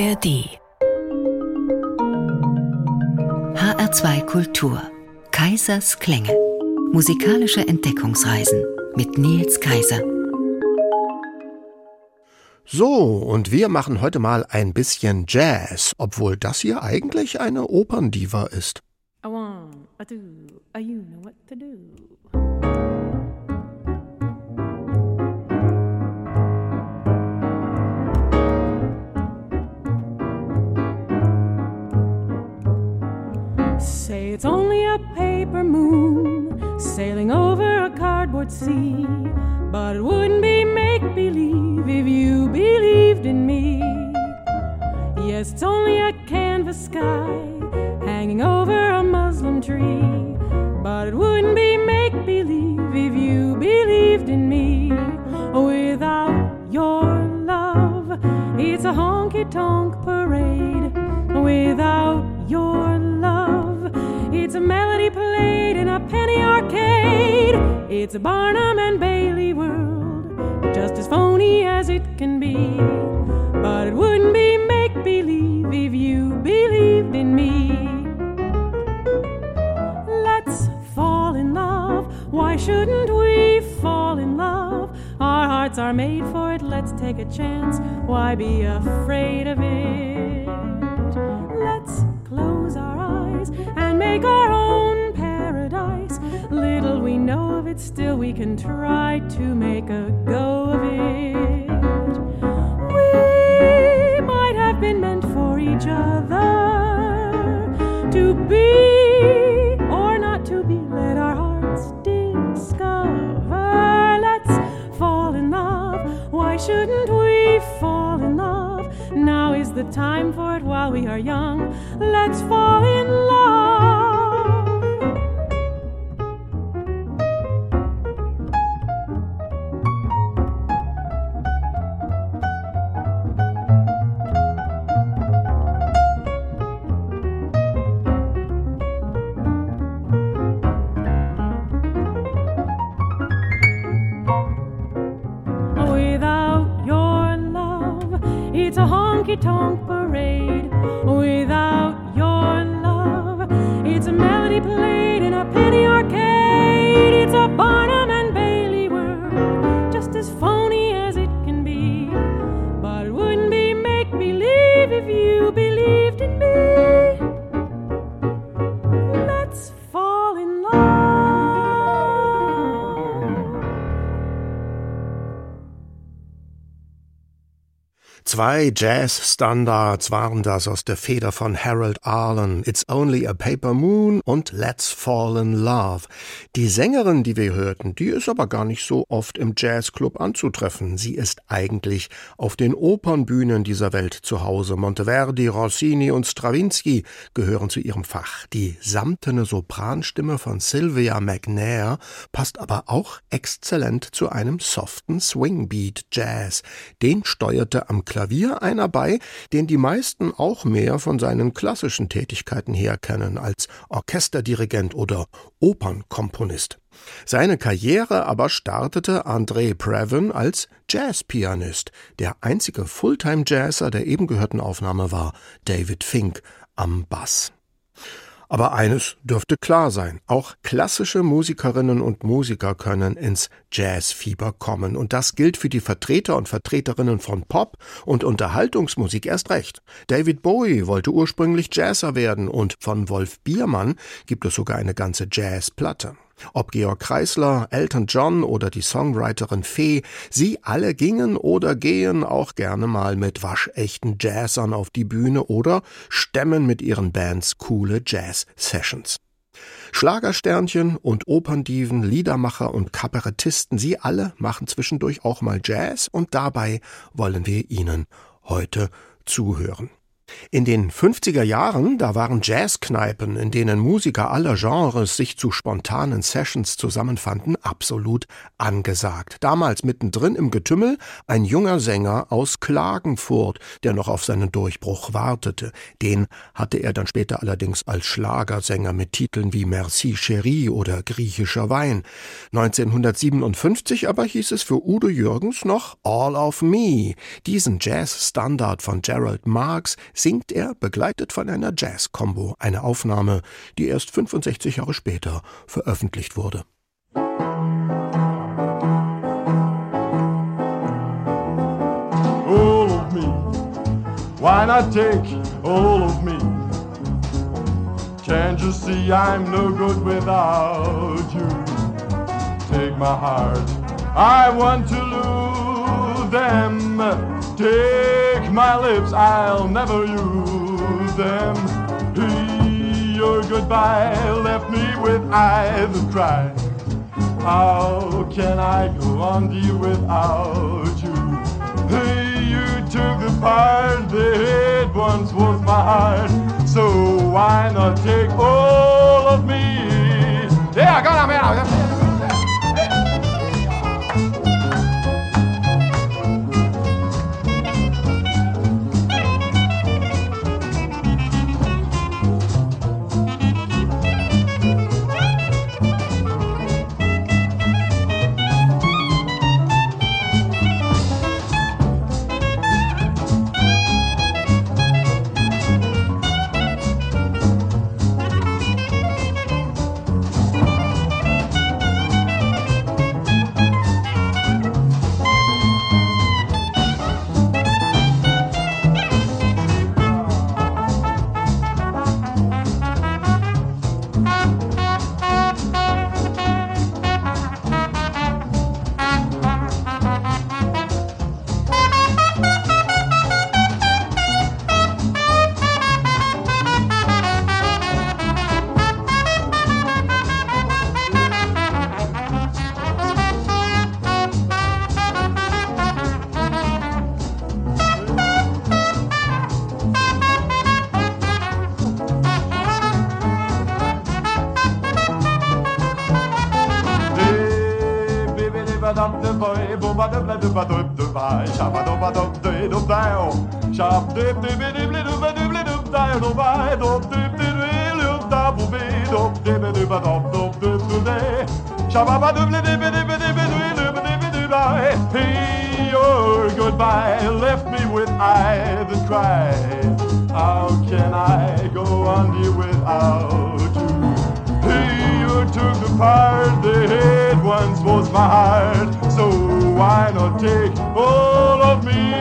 ARD HR2 Kultur Kaisers Klänge Musikalische Entdeckungsreisen mit Nils Kaiser So, und wir machen heute mal ein bisschen Jazz, obwohl das hier eigentlich eine Operndiva ist. A one, a two, a you know what to do. Say it's only a paper moon sailing over a cardboard sea, but it wouldn't be make believe if you believed in me. Yes, it's only a canvas sky hanging over a muslin tree, but it wouldn't be make believe if you believed in me. Without your love, it's a honky tonk parade. Without your love, it's a melody played in a penny arcade. It's a Barnum and Bailey world, just as phony as it can be. But it wouldn't be make believe if you believed in me. Let's fall in love. Why shouldn't we fall in love? Our hearts are made for it. Let's take a chance. Why be afraid of it? Make our own paradise. Little we know of it, still we can try to make a go of it. We might have been meant for each other to be or not to be. Let our hearts discover. Let's fall in love. Why shouldn't we fall in love? Now is the time for it while we are young. Let's fall in Zwei Jazz-Standards waren das aus der Feder von Harold Arlen, It's Only a Paper Moon und Let's Fall in Love. Die Sängerin, die wir hörten, die ist aber gar nicht so oft im Jazzclub anzutreffen. Sie ist eigentlich auf den Opernbühnen dieser Welt zu Hause. Monteverdi, Rossini und Stravinsky gehören zu ihrem Fach. Die samtene Sopranstimme von Sylvia McNair passt aber auch exzellent zu einem soften Swingbeat-Jazz. Den steuerte am Klavier einer bei, den die meisten auch mehr von seinen klassischen Tätigkeiten her kennen als Orchesterdirigent oder Opernkomponist. Seine Karriere aber startete André Previn als Jazzpianist. Der einzige Fulltime-Jazzer der eben gehörten Aufnahme war David Fink am Bass. Aber eines dürfte klar sein, auch klassische Musikerinnen und Musiker können ins Jazzfieber kommen. Und das gilt für die Vertreter und Vertreterinnen von Pop und Unterhaltungsmusik erst recht. David Bowie wollte ursprünglich Jazzer werden und von Wolf Biermann gibt es sogar eine ganze Jazzplatte. Ob Georg Kreisler, Elton John oder die Songwriterin Fee, sie alle gingen oder gehen auch gerne mal mit waschechten Jazzern auf die Bühne oder stemmen mit ihren Bands coole Jazz-Sessions. Schlagersternchen und Operndiven, Liedermacher und Kabarettisten, sie alle machen zwischendurch auch mal Jazz und dabei wollen wir ihnen heute zuhören. In den 50er Jahren, da waren Jazzkneipen, in denen Musiker aller Genres sich zu spontanen Sessions zusammenfanden, absolut angesagt. Damals mittendrin im Getümmel ein junger Sänger aus Klagenfurt, der noch auf seinen Durchbruch wartete. Den hatte er dann später allerdings als Schlagersänger mit Titeln wie Merci Chérie oder Griechischer Wein. 1957 aber hieß es für Udo Jürgens noch All of Me. Diesen Jazz-Standard von Gerald Marx singt er, begleitet von einer Jazz-Combo, eine Aufnahme, die erst 65 Jahre später veröffentlicht wurde. All of me, why not take all of me? Can't you see I'm no good without you? Take my heart, I want to lose them. Take my lips, I'll never use them. Your goodbye left me with eyes that cry. How can I go on, dear, without you? Hey, you took the part that once was my heart. So why not take all of me? Yeah, dubba dub dubba, your goodbye left me with eyes that cry. How can I go on here without you? Hey, you took the part that once was my heart. So why not take all of me?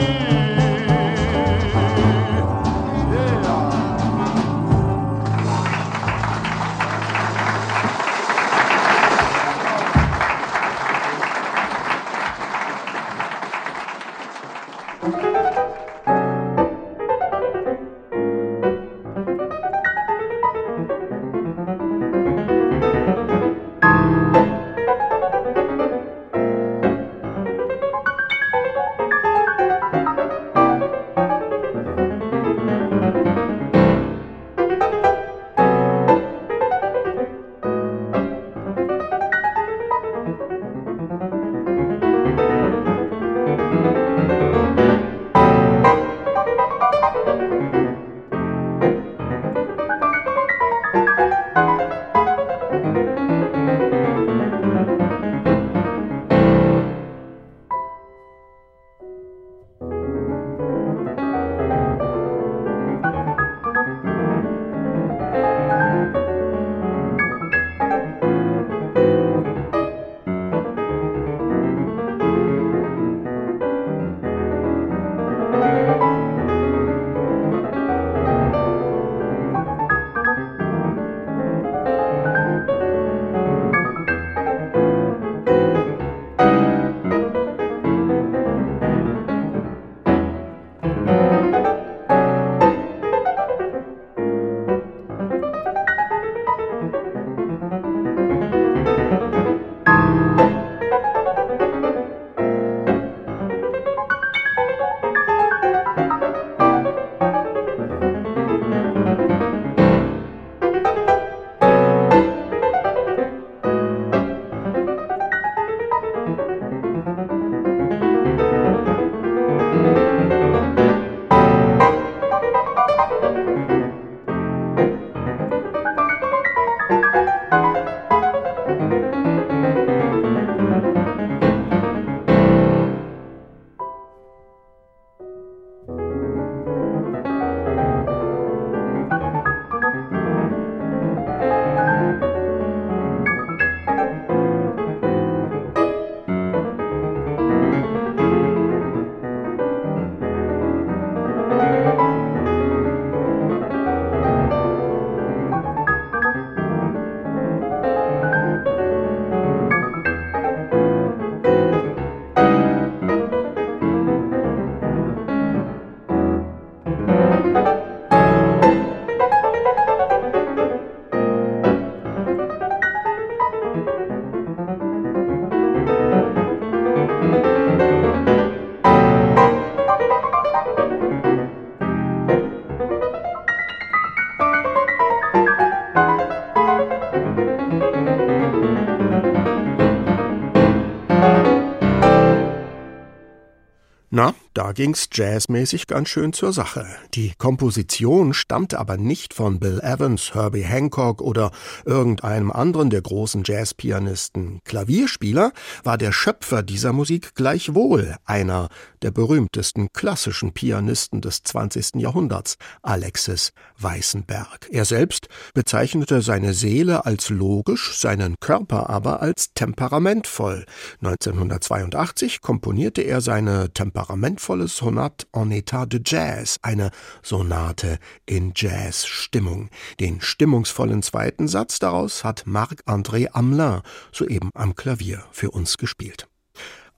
Da ging's jazzmäßig ganz schön zur Sache. Die Komposition stammte aber nicht von Bill Evans, Herbie Hancock oder irgendeinem anderen der großen Jazzpianisten. Klavierspieler war der Schöpfer dieser Musik gleichwohl einer der berühmtesten klassischen Pianisten des 20. Jahrhunderts, Alexis Weißenberg. Er selbst bezeichnete seine Seele als logisch, seinen Körper aber als temperamentvoll. 1982 komponierte er seine temperamentvolle Sonate en état de jazz, eine Sonate in Jazzstimmung. Den stimmungsvollen zweiten Satz daraus hat Marc-André Amelin soeben am Klavier für uns gespielt.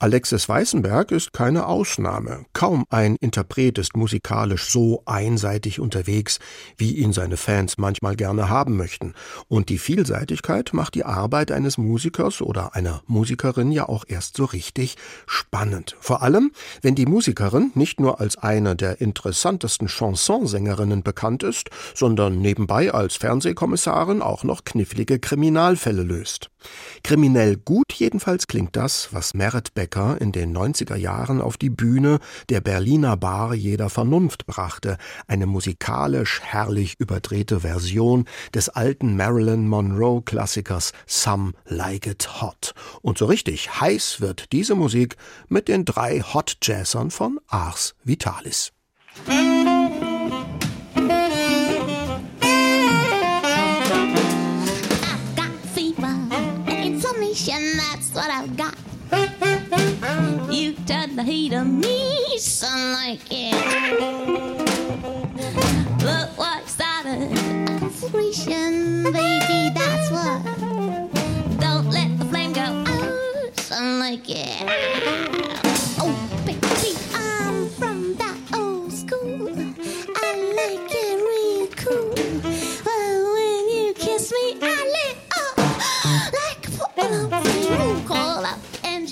Alexis Weißenberg ist keine Ausnahme. Kaum ein Interpret ist musikalisch so einseitig unterwegs, wie ihn seine Fans manchmal gerne haben möchten. Und die Vielseitigkeit macht die Arbeit eines Musikers oder einer Musikerin ja auch erst so richtig spannend. Vor allem, wenn die Musikerin nicht nur als eine der interessantesten Chansonsängerinnen bekannt ist, sondern nebenbei als Fernsehkommissarin auch noch knifflige Kriminalfälle löst. Kriminell gut jedenfalls klingt das, was Merit Becker in den 90er Jahren auf die Bühne der Berliner Bar jeder Vernunft brachte, eine musikalisch herrlich überdrehte Version des alten Marilyn Monroe Klassikers Some Like It Hot. Und so richtig heiß wird diese Musik mit den drei Hot Jazzern von Ars Vitalis. inflammation, that's what I've got. The heat on me, son, like it. Look what started a conflagration, baby, that's what. Don't let the flame go out, like it. Oh, baby, I'm from that old school. I like it real cool. Well, when you kiss me, I lit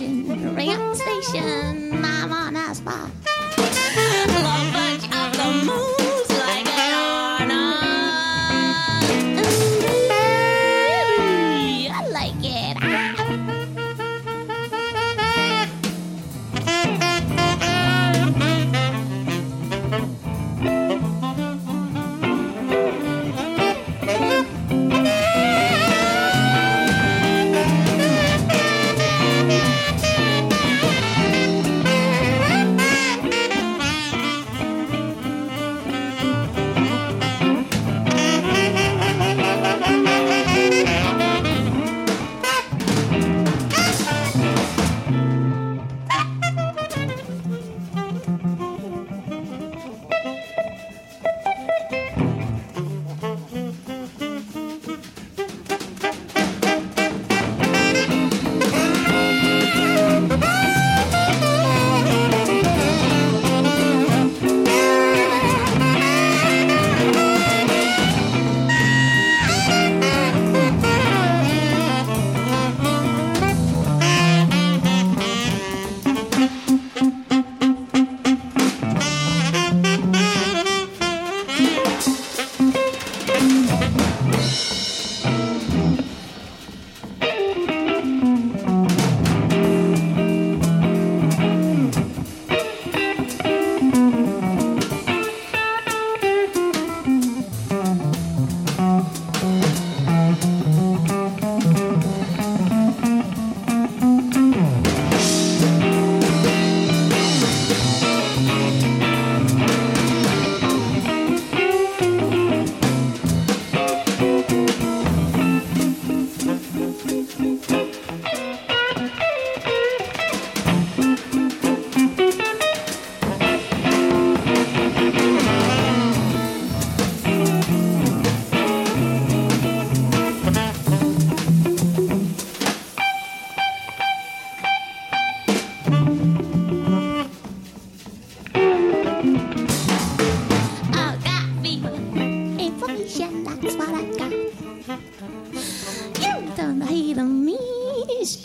engine, ring station. I'm on a spot. Love bunch of the moves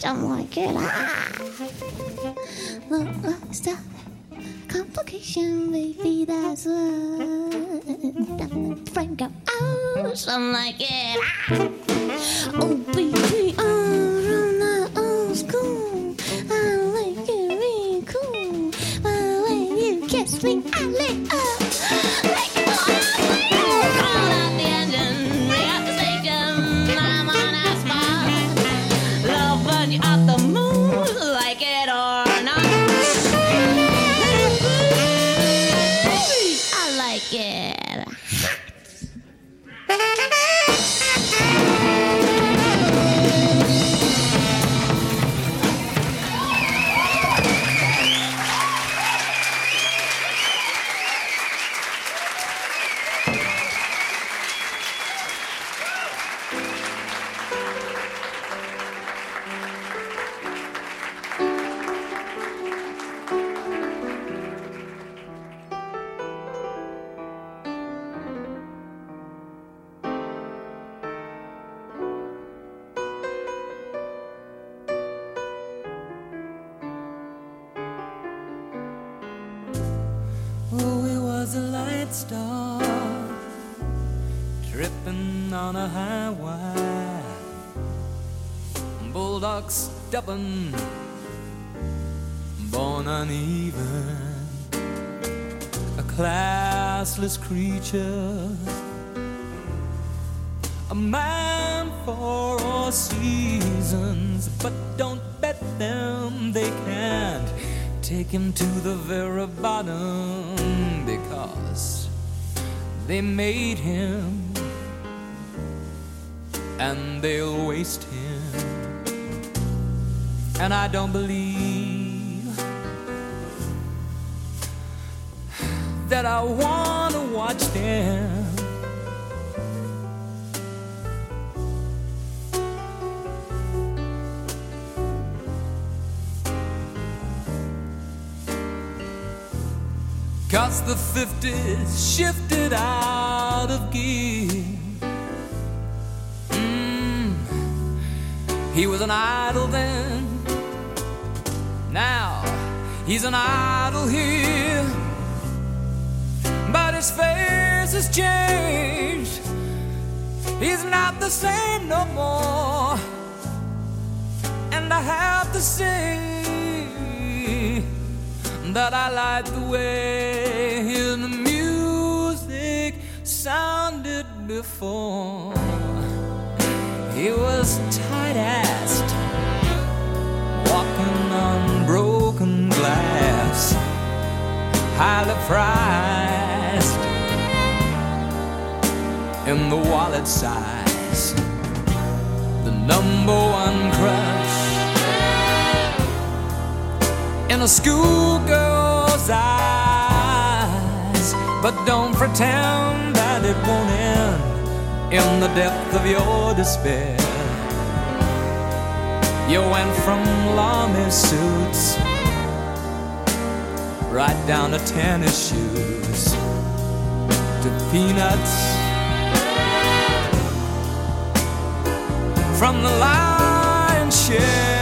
someone could Look, Lost a complication, baby, that's what. Frank, go out, like it. Oh, baby, I'm old school. But don't bet them, they can't take him to the very bottom because they made him and they'll waste him and I don't believe that I wanna watch them. The 50s shifted out of gear. Mm. He was an idol then now he's an idol here, but his face has changed. He's not the same no more, and I have to say that I like the way his music sounded before. He was tight assed walking on broken glass, highly priced in the wallet size, the number one crush in a schoolgirl's eyes. But don't pretend that it won't end in the depth of your despair. You went from lame suits right down to tennis shoes to peanuts from the lion's share.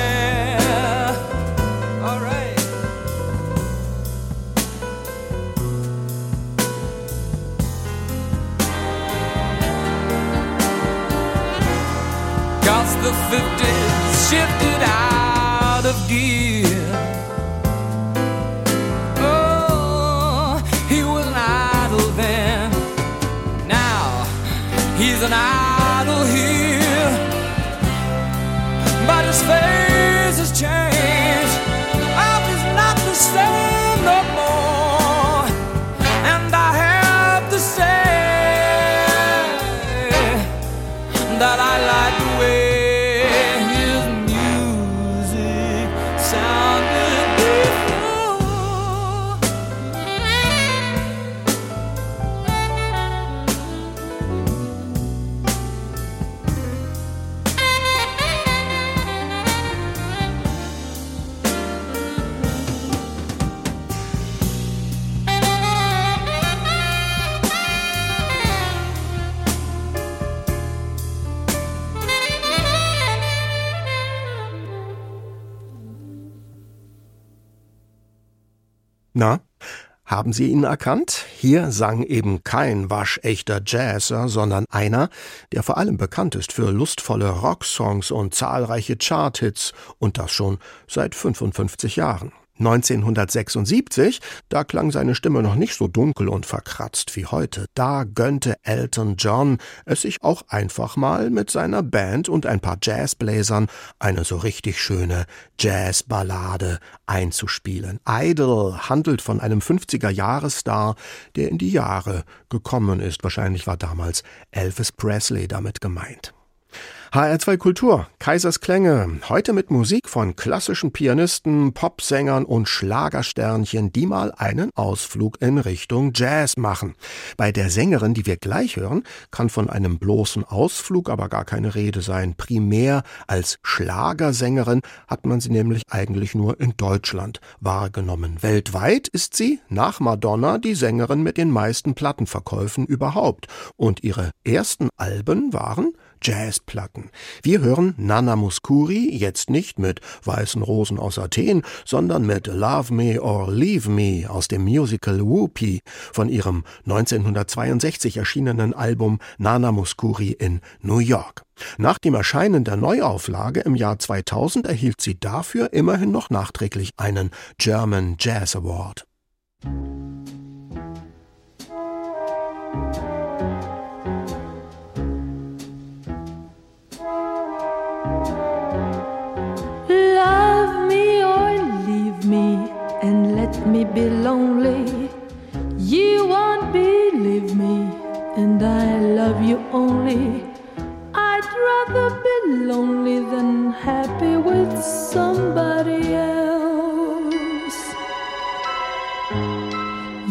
The 50s shifted out of gear. Oh, he was an idol then. Now he's an idol here. But his face has changed. Haben Sie ihn erkannt? Hier sang eben kein waschechter Jazzer, sondern einer, der vor allem bekannt ist für lustvolle Rocksongs und zahlreiche Charthits und das schon seit 55 Jahren. 1976, da klang seine Stimme noch nicht so dunkel und verkratzt wie heute. Da gönnte Elton John es sich auch einfach mal mit seiner Band und ein paar Jazzbläsern eine so richtig schöne Jazzballade einzuspielen. Idol handelt von einem 50er-Jahresstar, der in die Jahre gekommen ist. Wahrscheinlich war damals Elvis Presley damit gemeint. HR2 Kultur, Kaisers Klänge, heute mit Musik von klassischen Pianisten, Popsängern und Schlagersternchen, die mal einen Ausflug in Richtung Jazz machen. Bei der Sängerin, die wir gleich hören, kann von einem bloßen Ausflug aber gar keine Rede sein. Primär als Schlagersängerin hat man sie nämlich eigentlich nur in Deutschland wahrgenommen. Weltweit ist sie nach Madonna die Sängerin mit den meisten Plattenverkäufen überhaupt. Und ihre ersten Alben waren Jazzplatten. Wir hören Nana Muscuri jetzt nicht mit Weißen Rosen aus Athen, sondern mit Love Me or Leave Me aus dem Musical Whoopi von ihrem 1962 erschienenen Album Nana Muscuri in New York. Nach dem Erscheinen der Neuauflage im Jahr 2000 erhielt sie dafür immerhin noch nachträglich einen German Jazz Award. Me be lonely. You won't believe me, and I love you only. I'd rather be lonely than happy with somebody else.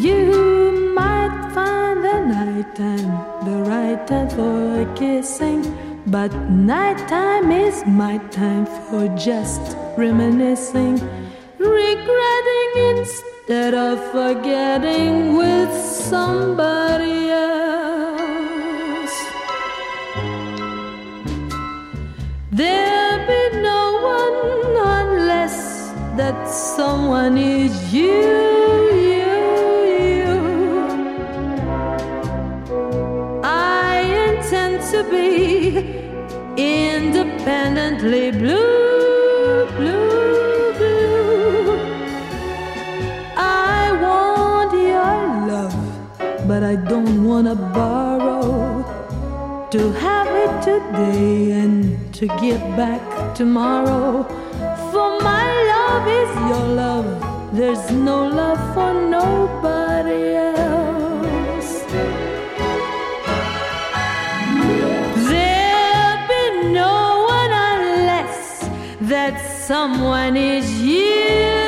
You might find the night nighttime the right time for kissing, but nighttime is my time for just reminiscing regretting instead of forgetting with somebody else. There'll be no one unless that someone is you. you, you. I intend to be independently blue, wanna borrow to have it today and to give back tomorrow. For my love is your love, there's no love for nobody else. There'll be no one unless that someone is you.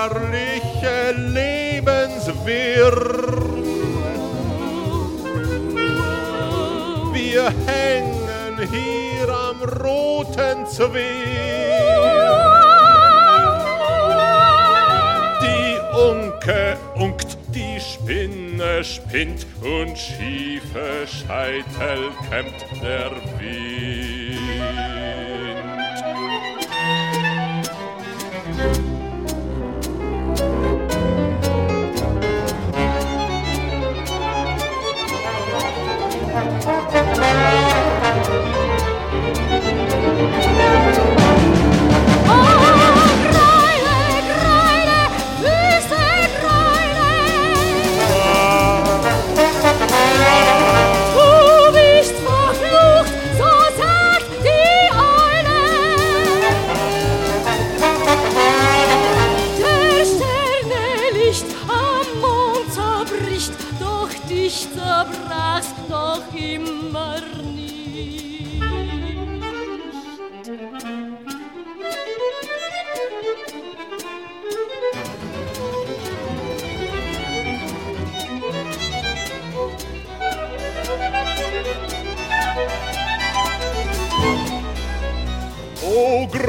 Schauerliche Lebenswirr. Wir hängen hier am roten Zweig. Die Unke unkt, die Spinne spinnt und schiefe Scheitel kämmt der Wind.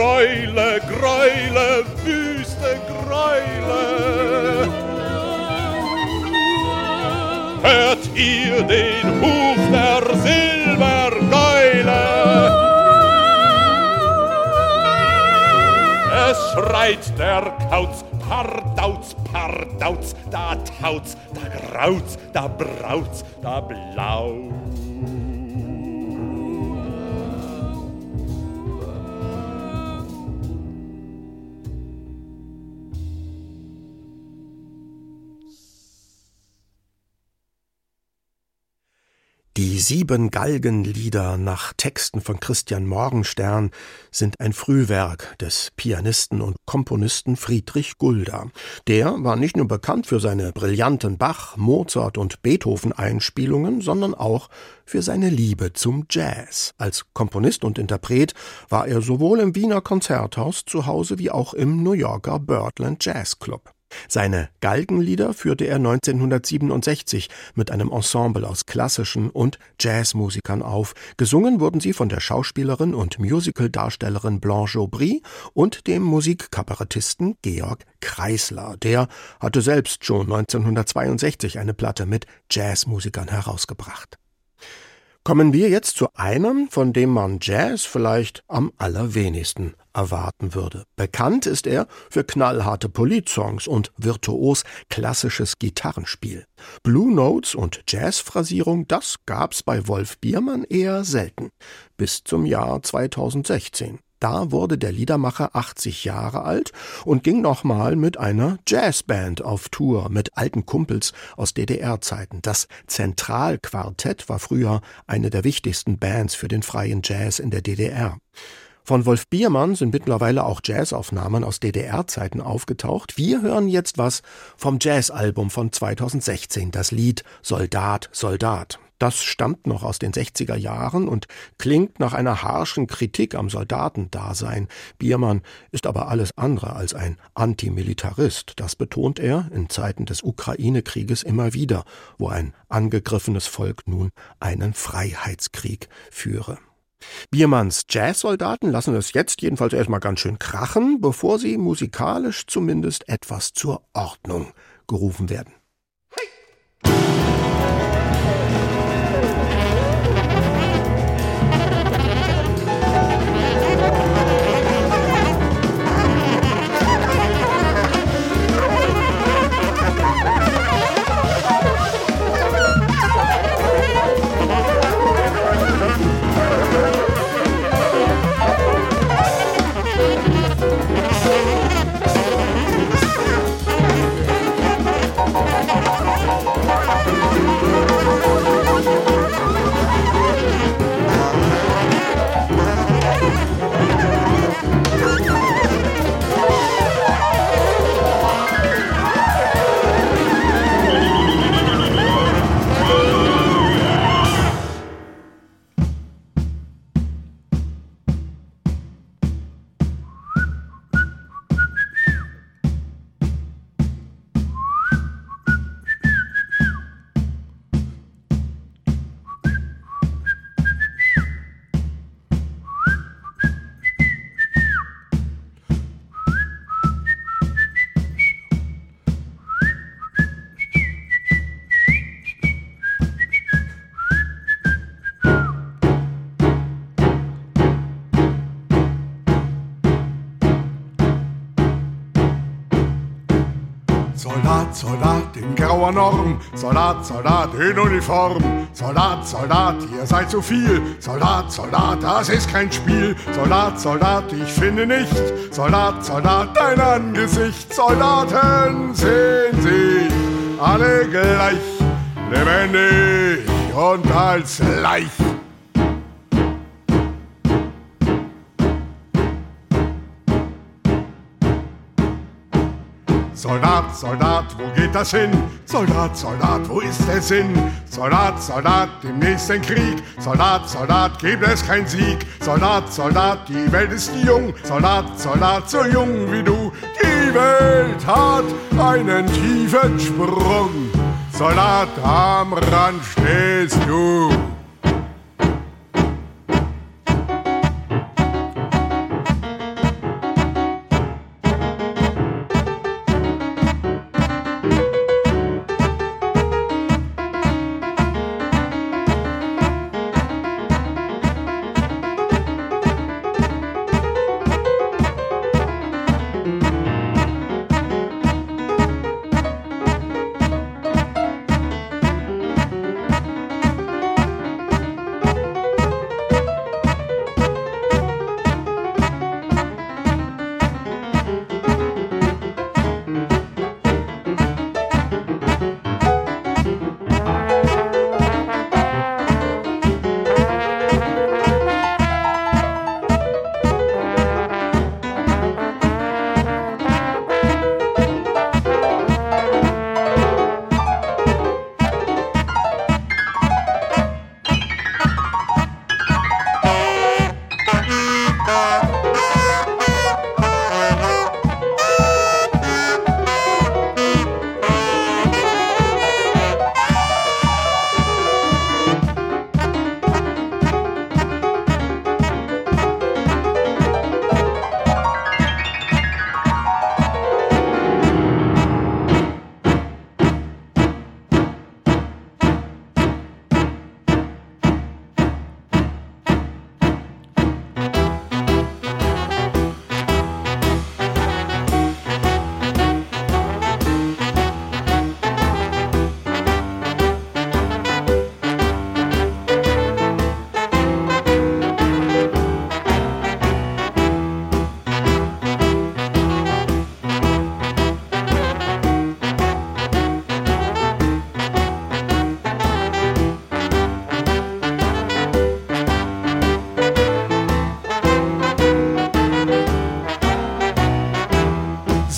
Gräule, Gräule, wüste Gräule, hört ihr den Huf der Silbergeule? Es schreit der Kauz, Pardauz, Pardauz, da taut's, da graut's, da braut's, da blau. Sieben Galgenlieder nach Texten von Christian Morgenstern sind ein Frühwerk des Pianisten und Komponisten Friedrich Gulda. Der war nicht nur bekannt für seine brillanten Bach-, Mozart- und Beethoven-Einspielungen, sondern auch für seine Liebe zum Jazz. Als Komponist und Interpret war er sowohl im Wiener Konzerthaus zu Hause wie auch im New Yorker Birdland Jazz Club. Seine Galgenlieder führte er 1967 mit einem Ensemble aus klassischen und Jazzmusikern auf. Gesungen wurden sie von der Schauspielerin und Musicaldarstellerin Blanche Aubry und dem Musikkabarettisten Georg Kreisler. Der hatte selbst schon 1962 eine Platte mit Jazzmusikern herausgebracht. Kommen wir jetzt zu einem, von dem man Jazz vielleicht am allerwenigsten erwarten würde. Bekannt ist er für knallharte Politsongs und virtuos klassisches Gitarrenspiel. Blue Notes und Jazzphrasierung, das gab's bei Wolf Biermann eher selten. Bis zum Jahr 2016. Da wurde der Liedermacher 80 Jahre alt und ging nochmal mit einer Jazzband auf Tour mit alten Kumpels aus DDR-Zeiten. Das Zentralquartett war früher eine der wichtigsten Bands für den freien Jazz in der DDR. Von Wolf Biermann sind mittlerweile auch Jazzaufnahmen aus DDR-Zeiten aufgetaucht. Wir hören jetzt was vom Jazzalbum von 2016, das Lied Soldat, Soldat. Das stammt noch aus den 60er Jahren und klingt nach einer harschen Kritik am Soldatendasein. Biermann ist aber alles andere als ein Antimilitarist. Das betont er in Zeiten des Ukraine-Krieges immer wieder, wo ein angegriffenes Volk nun einen Freiheitskrieg führe. Biermanns Jazzsoldaten lassen es jetzt jedenfalls erstmal ganz schön krachen, bevor sie musikalisch zumindest etwas zur Ordnung gerufen werden. Soldat, in grauer Norm, Soldat, Soldat in Uniform, Soldat, Soldat, ihr seid zu viel, Soldat, Soldat, das ist kein Spiel, Soldat, Soldat, ich finde nicht, Soldat, Soldat, dein Angesicht, Soldaten sehen sich alle gleich, lebendig und als leicht. Soldat, Soldat, wo geht das hin? Soldat, Soldat, wo ist der Sinn? Soldat, Soldat, im nächsten Krieg. Soldat, Soldat, gibt es kein Sieg. Soldat, Soldat, die Welt ist jung. Soldat, Soldat, so jung wie du. Die Welt hat einen tiefen Sprung. Soldat, am Rand stehst du.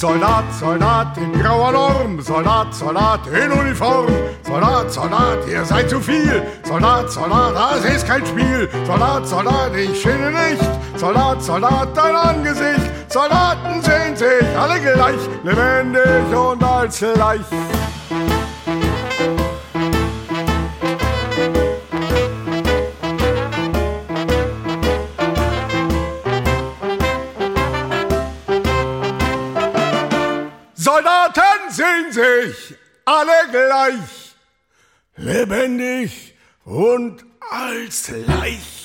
Soldat, Soldat in grauer Norm, Soldat, Soldat in Uniform, Soldat, Soldat, ihr seid zu viel, Soldat, Soldat, das ist kein Spiel, Soldat, Soldat, ich finde nicht, Soldat, Soldat, dein Angesicht, Soldaten sehen sich alle gleich, lebendig und als leicht. Sich alle gleich, lebendig und als leicht.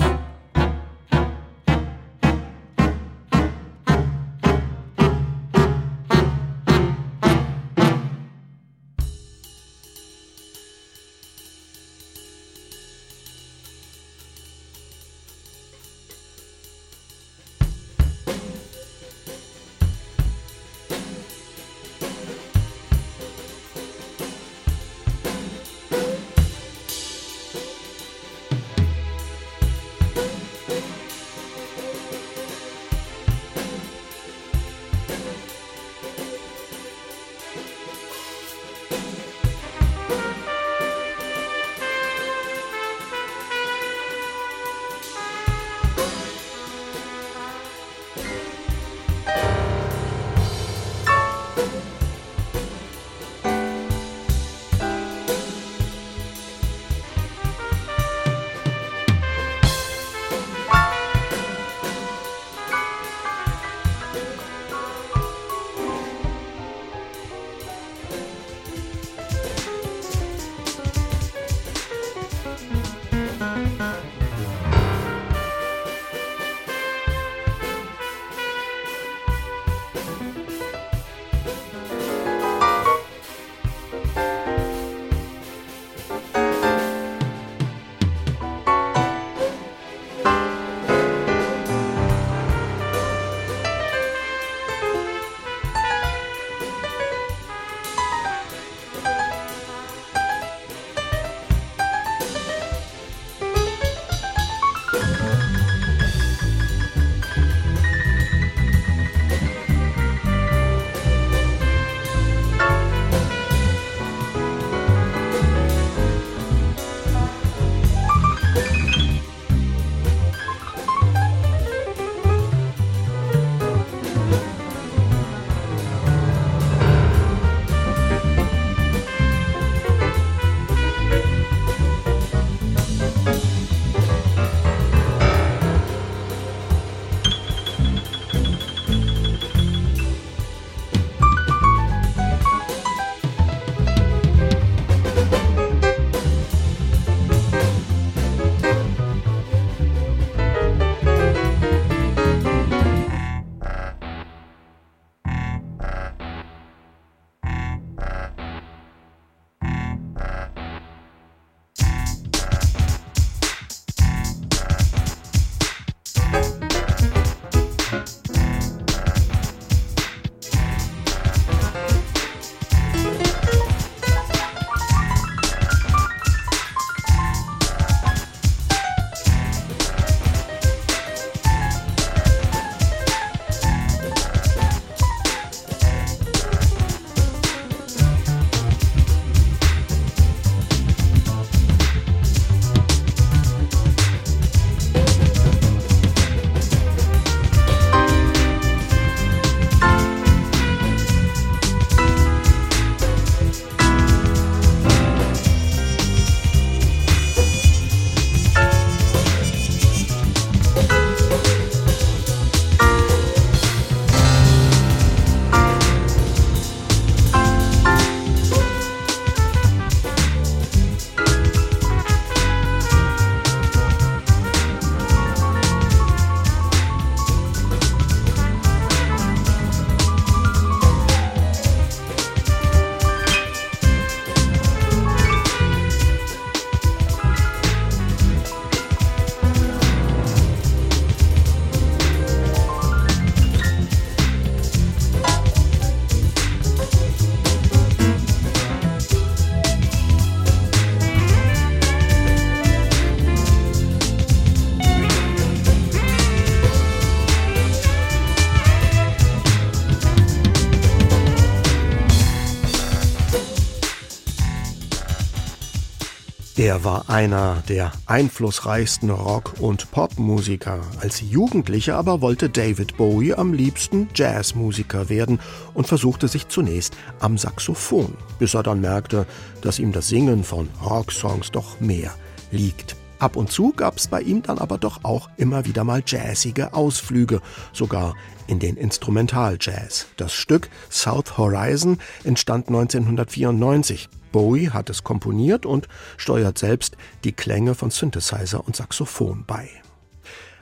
Er war einer der einflussreichsten Rock- und Popmusiker. Als Jugendlicher aber wollte David Bowie am liebsten Jazzmusiker werden und versuchte sich zunächst am Saxophon, bis er dann merkte, dass ihm das Singen von Rocksongs doch mehr liegt. Ab und zu gab's bei ihm dann aber doch auch immer wieder mal jazzige Ausflüge, sogar in den Instrumentaljazz. Das Stück South Horizon entstand 1994. Bowie hat es komponiert und steuert selbst die Klänge von Synthesizer und Saxophon bei.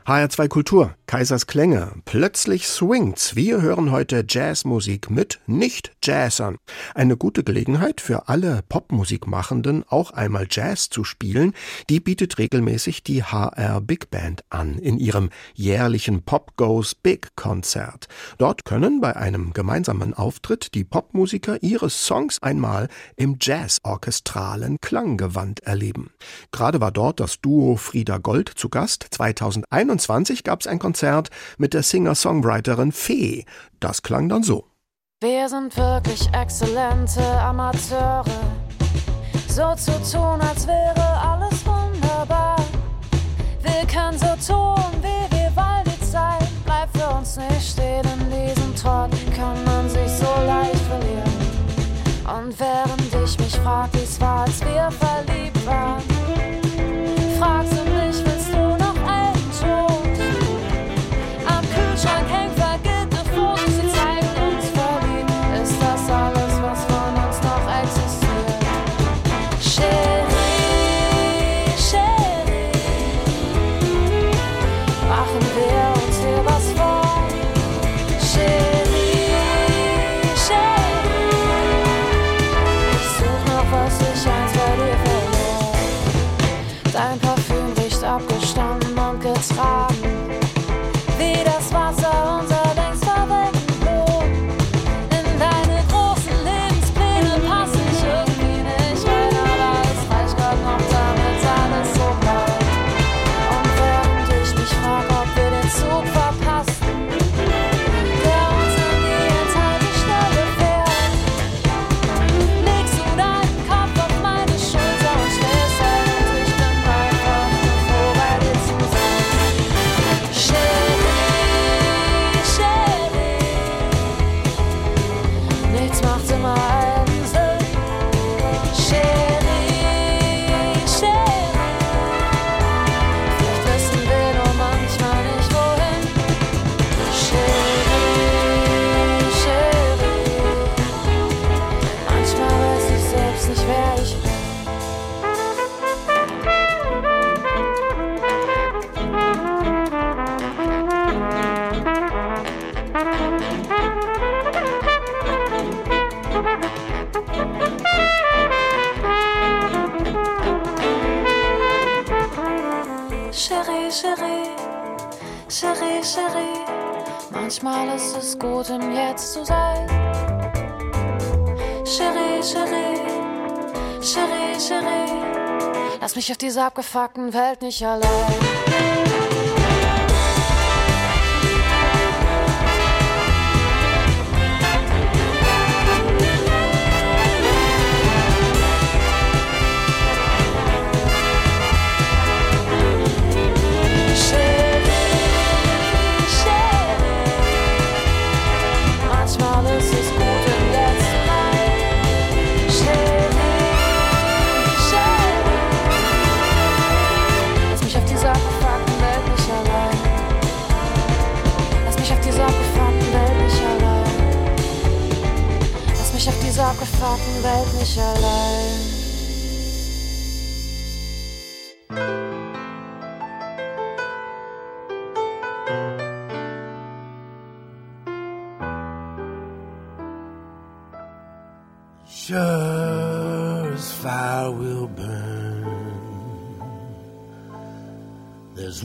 HR2 Kultur, Kaisers Klänge. Plötzlich swingt's. Wir hören heute Jazzmusik mit Nicht-Jazzern. Eine gute Gelegenheit für alle Popmusikmachenden, auch einmal Jazz zu spielen. Die bietet regelmäßig die HR Big Band an in ihrem jährlichen Pop Goes Big Konzert. Dort können bei einem gemeinsamen Auftritt die Popmusiker ihre Songs einmal im Jazz-orchestralen Klanggewand erleben. Gerade war dort das Duo Frieda Gold zu Gast. 2021 1921 gab es ein Konzert mit der Singer-Songwriterin Fee. Das klang dann so. Wir sind wirklich exzellente Amateure. So zu tun, als wäre alles wunderbar. Wir können so tun, wie wir wollen. Die Zeit bleibt für uns nicht stehen. In diesem Trott kann man sich so leicht verlieren. Und während ich mich frag, wie es war, als wir verliebt waren, until I Manchmal ist es gut, im Jetzt zu sein. Cherie, Cherie, Cherie, Cherie, lass mich auf dieser abgefuckten Welt nicht allein.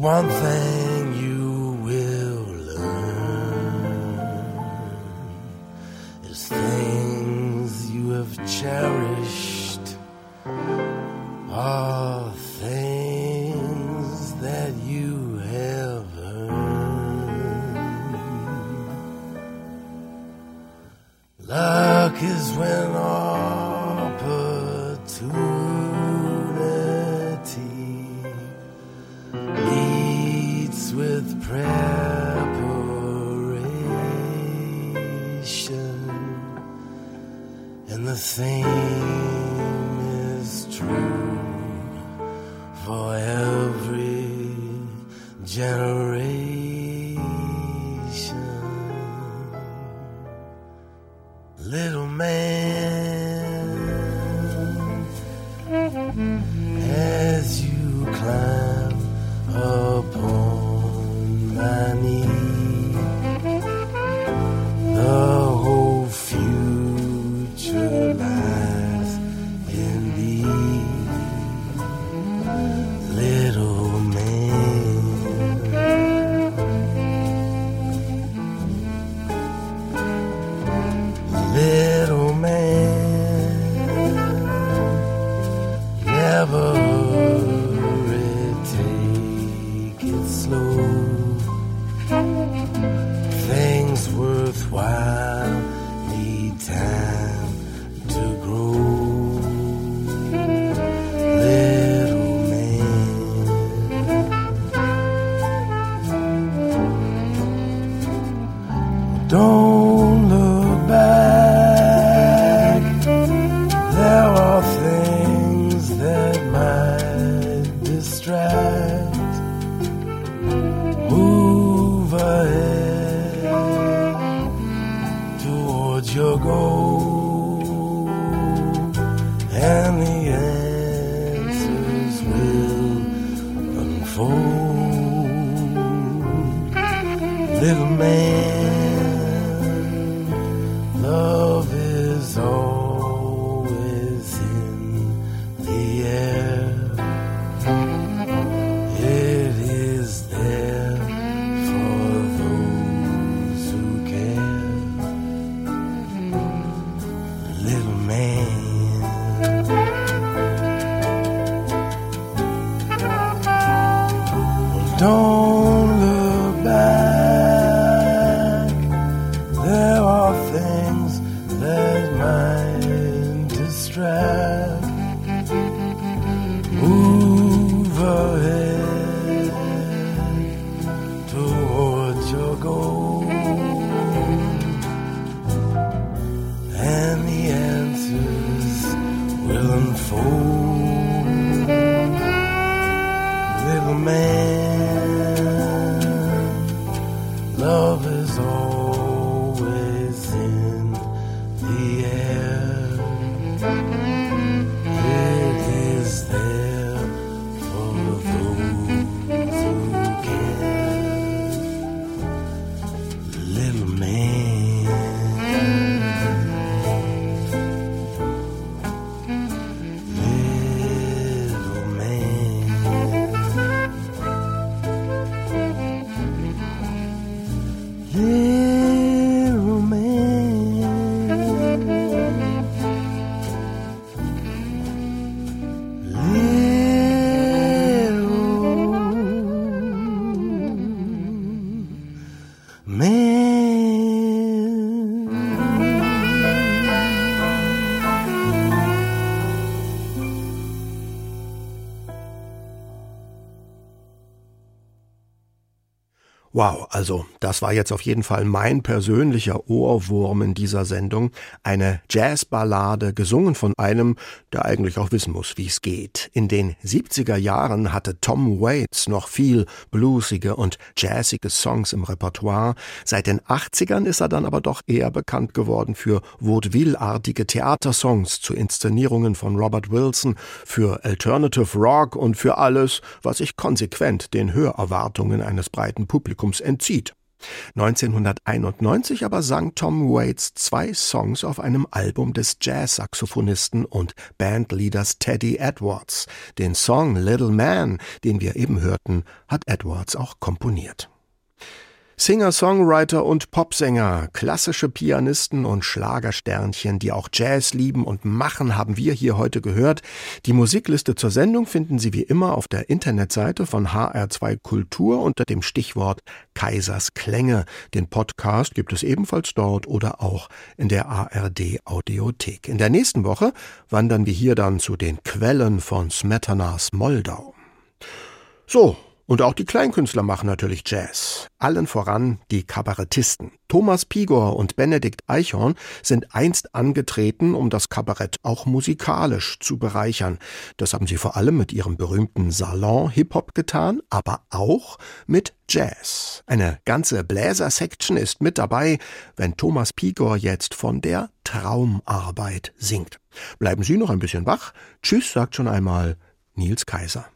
One thing hurry. Wow, also das war jetzt auf jeden Fall mein persönlicher Ohrwurm in dieser Sendung. Eine Jazzballade, gesungen von einem, der eigentlich auch wissen muss, wie es geht. In den 70er Jahren hatte Tom Waits noch viel bluesige und jazzige Songs im Repertoire. Seit den 80ern ist er dann aber doch eher bekannt geworden für Vaudeville-artige Theatersongs zu Inszenierungen von Robert Wilson, für Alternative Rock und für alles, was sich konsequent den Hörerwartungen eines breiten Publikums entzieht. 1991 aber sang Tom Waits zwei Songs auf einem Album des Jazz-Saxophonisten und Bandleaders Teddy Edwards. Den Song Little Man, den wir eben hörten, hat Edwards auch komponiert. Singer, Songwriter und Popsänger, klassische Pianisten und Schlagersternchen, die auch Jazz lieben und machen, haben wir hier heute gehört. Die Musikliste zur Sendung finden Sie wie immer auf der Internetseite von HR2 Kultur unter dem Stichwort Kaisers Klänge. Den Podcast gibt es ebenfalls dort oder auch in der ARD Audiothek. In der nächsten Woche wandern wir hier dann zu den Quellen von Smetanas Moldau. So, Und auch die Kleinkünstler machen natürlich Jazz. Allen voran die Kabarettisten. Thomas Pigor und Benedikt Eichhorn sind einst angetreten, um das Kabarett auch musikalisch zu bereichern. Das haben sie vor allem mit ihrem berühmten Salon-Hip-Hop getan, aber auch mit Jazz. Eine ganze Bläser-Section ist mit dabei, wenn Thomas Pigor jetzt von der Traumarbeit singt. Bleiben Sie noch ein bisschen wach. Tschüss, sagt schon einmal Nils Kaiser.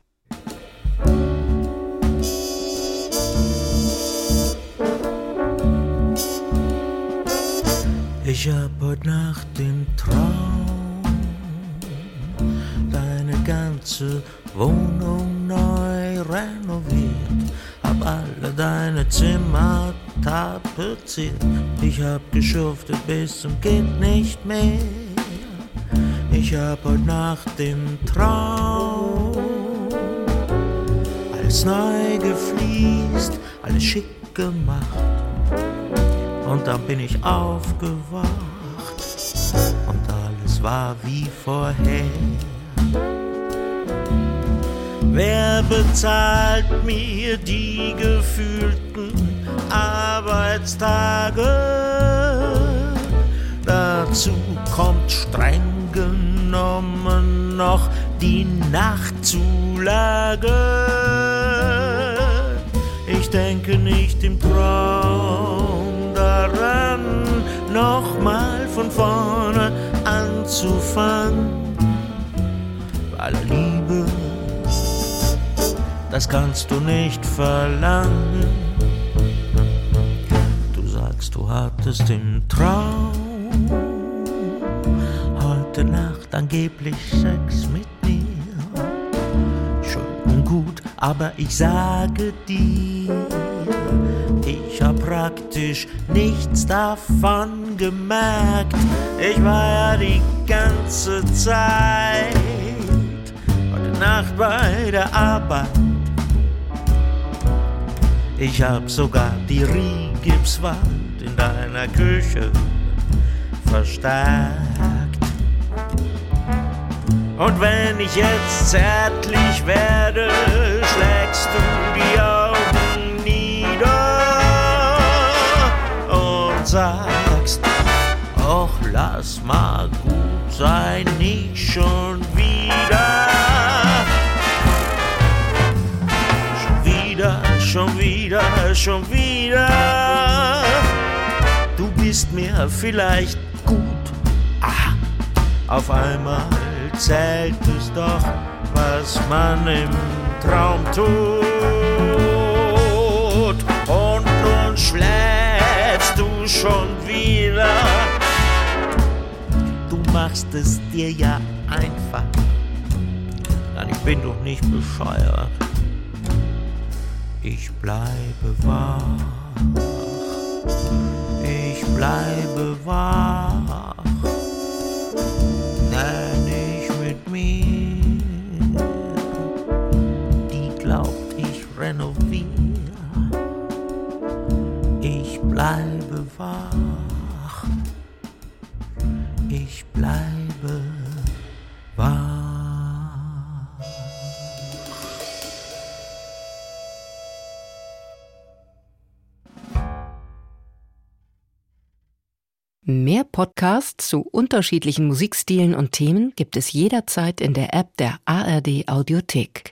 Ich hab heute Nacht den Traum, deine ganze Wohnung neu renoviert, hab alle deine Zimmer tapeziert. Ich hab geschuftet bis zum geht nicht mehr. Ich hab heute Nacht den Traum, alles neu gefliest, alles schick gemacht und dann bin ich aufgewacht und alles war wie vorher. Wer bezahlt mir die gefühlten Arbeitstage? Dazu kommt streng genommen noch die Nachtzulage. Ich denke nicht im Traum nochmal von vorne anzufangen. Weil Liebe, das kannst du nicht verlangen. Du sagst, du hattest im Traum heute Nacht angeblich Sex mit mir. Schön und gut, aber ich sage dir, ich hab praktisch nichts davon gemerkt. Ich war ja die ganze Zeit heute Nacht bei der Arbeit. Ich hab sogar die Riehgipswand in deiner Küche verstärkt. Und wenn ich jetzt zärtlich werde, schlägst du die Augen sagst, Och, lass mal gut sein, nicht schon wieder. Schon wieder, schon wieder, schon wieder. Du bist mir vielleicht gut. Ah, auf einmal zählt es doch, was man im Traum tut. Und nun schläfst du schon wieder. Du machst es dir ja einfach. Nein, ich bin doch nicht bescheuert. Ich bleibe wach. Ich bleibe wach. Nenn ich mit mir, die glaubt, ich renoviere. Ich bleibe wach. Ich bleibe wach. Mehr Podcasts zu unterschiedlichen Musikstilen und Themen gibt es jederzeit in der App der ARD Audiothek.